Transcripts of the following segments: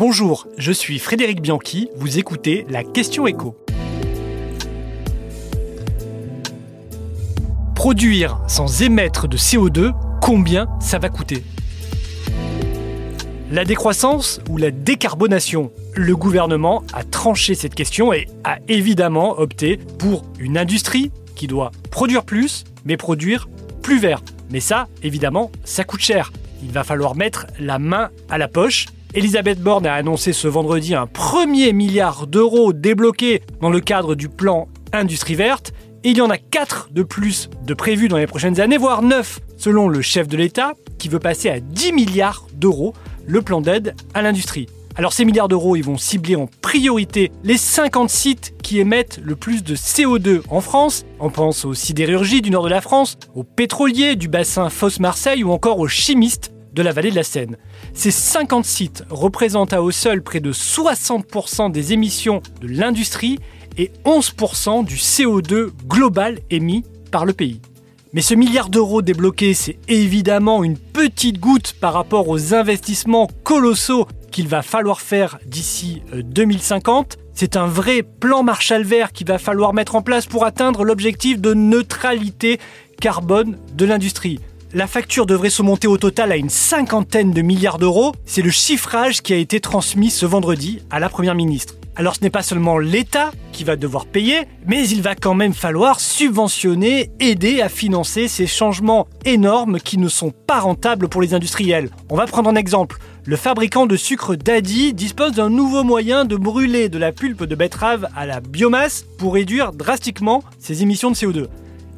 Bonjour, je suis Frédéric Bianchi, vous écoutez la question écho. Produire sans émettre de CO2, combien ça va coûter? La décroissance ou la décarbonation? Le gouvernement a tranché cette question et a évidemment opté pour une industrie qui doit produire plus, mais produire plus vert. Mais ça, évidemment, ça coûte cher. Il va falloir mettre la main à la poche. Elisabeth Borne a annoncé ce vendredi un premier milliard d'euros débloqués dans le cadre du plan Industrie verte. Il y en a 4 de plus de prévus dans les prochaines années, voire 9 selon le chef de l'État, qui veut passer à 10 milliards d'euros le plan d'aide à l'industrie. Alors ces milliards d'euros, ils vont cibler en priorité les 50 sites qui émettent le plus de CO2 en France. On pense aux sidérurgies du nord de la France, aux pétroliers du bassin Fosse-Marseille ou encore aux chimistes de la vallée de la Seine. Ces 50 sites représentent à eux seuls près de 60% des émissions de l'industrie et 11% du CO2 global émis par le pays. Mais ce milliard d'euros débloqué, c'est évidemment une petite goutte par rapport aux investissements colossaux qu'il va falloir faire d'ici 2050. Euh, c'est un vrai plan Marshall vert qu'il va falloir mettre en place pour atteindre l'objectif de neutralité carbone de l'industrie. La facture devrait se monter au total à une cinquantaine de milliards d'euros. C'est le chiffrage qui a été transmis ce vendredi à la Première ministre. Alors ce n'est pas seulement l'État qui va devoir payer, mais il va quand même falloir subventionner, aider à financer ces changements énormes qui ne sont pas rentables pour les industriels. On va prendre un exemple. Le fabricant de sucre Daddy dispose d'un nouveau moyen de brûler de la pulpe de betterave à la biomasse pour réduire drastiquement ses émissions de CO2.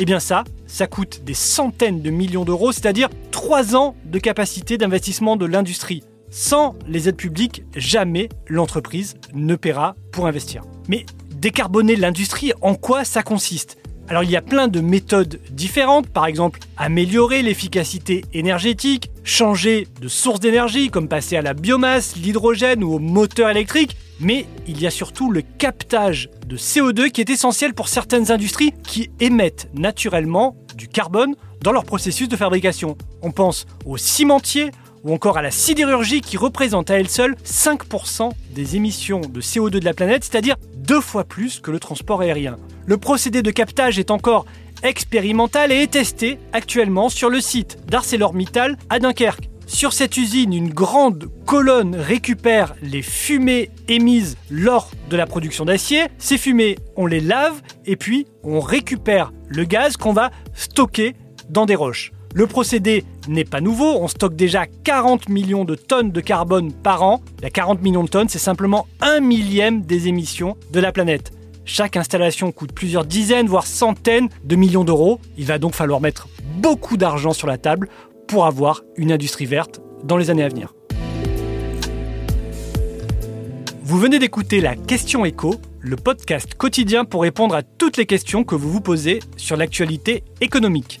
Eh bien ça, ça coûte des centaines de millions d'euros, c'est-à-dire 3 ans de capacité d'investissement de l'industrie. Sans les aides publiques, jamais l'entreprise ne paiera pour investir. Mais décarboner l'industrie, en quoi ça consiste? Alors il y a plein de méthodes différentes, par exemple améliorer l'efficacité énergétique, changer de source d'énergie comme passer à la biomasse, l'hydrogène ou au moteur électrique, mais il y a surtout le captage de CO2 qui est essentiel pour certaines industries qui émettent naturellement du carbone dans leur processus de fabrication. On pense aux cimentiers, ou encore à la sidérurgie qui représente à elle seule 5% des émissions de CO2 de la planète, c'est-à-dire deux fois plus que le transport aérien. Le procédé de captage est encore expérimental et est testé actuellement sur le site d'ArcelorMittal à Dunkerque. Sur cette usine, une grande colonne récupère les fumées émises lors de la production d'acier. Ces fumées, on les lave et puis on récupère le gaz qu'on va stocker dans des roches. Le procédé n'est pas nouveau, on stocke déjà 40 millions de tonnes de carbone par an. La 40 millions de tonnes, c'est simplement un millième des émissions de la planète. Chaque installation coûte plusieurs dizaines, voire centaines de millions d'euros. Il va donc falloir mettre beaucoup d'argent sur la table pour avoir une industrie verte dans les années à venir. Vous venez d'écouter la Question Écho, le podcast quotidien pour répondre à toutes les questions que vous vous posez sur l'actualité économique